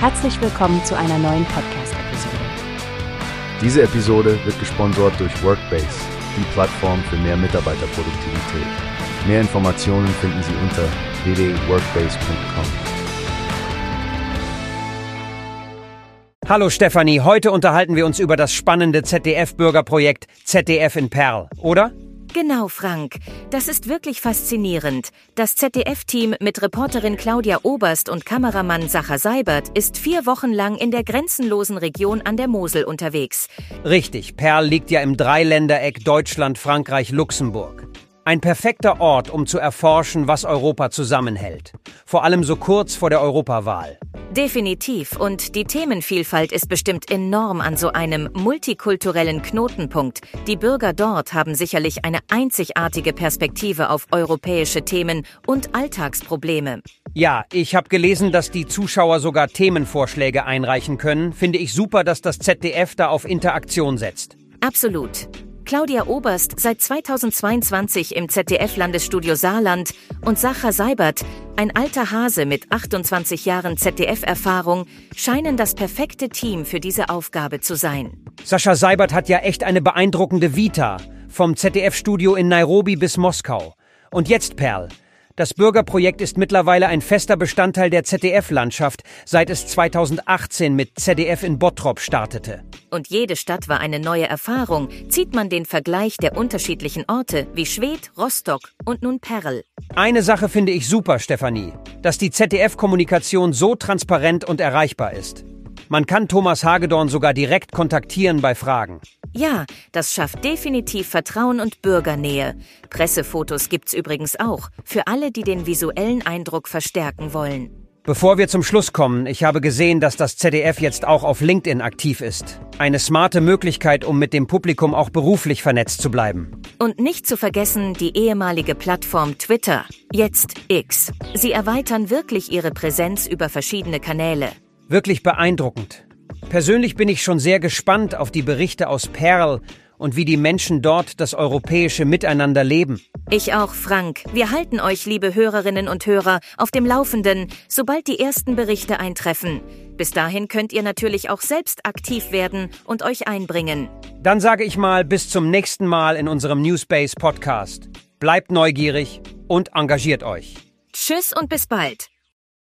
Herzlich willkommen zu einer neuen Podcast-Episode. Diese Episode wird gesponsert durch Workbase, die Plattform für mehr Mitarbeiterproduktivität. Mehr Informationen finden Sie unter www.workbase.com. Hallo Stefanie, heute unterhalten wir uns über das spannende ZDF-Bürgerprojekt ZDF in Perl, oder? Genau, Frank. Das ist wirklich faszinierend. Das ZDF-Team mit Reporterin Claudia Oberst und Kameramann Sacha Seibert ist vier Wochen lang in der grenzenlosen Region an der Mosel unterwegs. Richtig, Perl liegt ja im Dreiländereck Deutschland, Frankreich, Luxemburg. Ein perfekter Ort, um zu erforschen, was Europa zusammenhält. Vor allem so kurz vor der Europawahl. Definitiv. Und die Themenvielfalt ist bestimmt enorm an so einem multikulturellen Knotenpunkt. Die Bürger dort haben sicherlich eine einzigartige Perspektive auf europäische Themen und Alltagsprobleme. Ja, ich habe gelesen, dass die Zuschauer sogar Themenvorschläge einreichen können. Finde ich super, dass das ZDF da auf Interaktion setzt. Absolut. Claudia Oberst seit 2022 im ZDF-Landesstudio Saarland und Sacha Seibert, ein alter Hase mit 28 Jahren ZDF-Erfahrung, scheinen das perfekte Team für diese Aufgabe zu sein. Sascha Seibert hat ja echt eine beeindruckende Vita. Vom ZDF-Studio in Nairobi bis Moskau. Und jetzt Perl. Das Bürgerprojekt ist mittlerweile ein fester Bestandteil der ZDF-Landschaft, seit es 2018 mit ZDF in Bottrop startete. Und jede Stadt war eine neue Erfahrung, zieht man den Vergleich der unterschiedlichen Orte wie Schwedt, Rostock und nun Perl. Eine Sache finde ich super, Stefanie, dass die ZDF-Kommunikation so transparent und erreichbar ist. Man kann Thomas Hagedorn sogar direkt kontaktieren bei Fragen. Ja, das schafft definitiv Vertrauen und Bürgernähe. Pressefotos gibt's übrigens auch, für alle, die den visuellen Eindruck verstärken wollen. Bevor wir zum Schluss kommen, ich habe gesehen, dass das ZDF jetzt auch auf LinkedIn aktiv ist. Eine smarte Möglichkeit, um mit dem Publikum auch beruflich vernetzt zu bleiben. Und nicht zu vergessen die ehemalige Plattform Twitter, jetzt X. Sie erweitern wirklich ihre Präsenz über verschiedene Kanäle. Wirklich beeindruckend. Persönlich bin ich schon sehr gespannt auf die Berichte aus Perl und wie die Menschen dort das europäische Miteinander leben. Ich auch, Frank. Wir halten euch, liebe Hörerinnen und Hörer, auf dem Laufenden, sobald die ersten Berichte eintreffen. Bis dahin könnt ihr natürlich auch selbst aktiv werden und euch einbringen. Dann sage ich mal bis zum nächsten Mal in unserem Newspace Podcast. Bleibt neugierig und engagiert euch. Tschüss und bis bald.